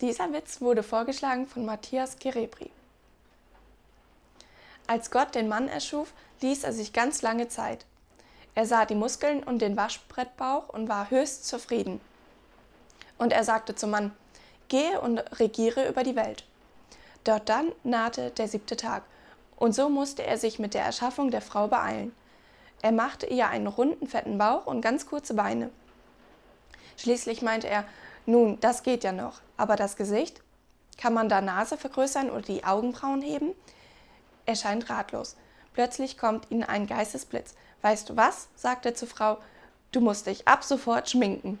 Dieser Witz wurde vorgeschlagen von Matthias Gerebri. Als Gott den Mann erschuf, ließ er sich ganz lange Zeit. Er sah die Muskeln und den Waschbrettbauch und war höchst zufrieden. Und er sagte zum Mann, gehe und regiere über die Welt. Dort dann nahte der siebte Tag, und so musste er sich mit der Erschaffung der Frau beeilen. Er machte ihr einen runden, fetten Bauch und ganz kurze Beine. Schließlich meinte er, nun, das geht ja noch, aber das Gesicht? Kann man da Nase vergrößern oder die Augenbrauen heben? Er scheint ratlos. Plötzlich kommt ihm ein Geistesblitz. Weißt du was? sagt er zur Frau. Du musst dich ab sofort schminken.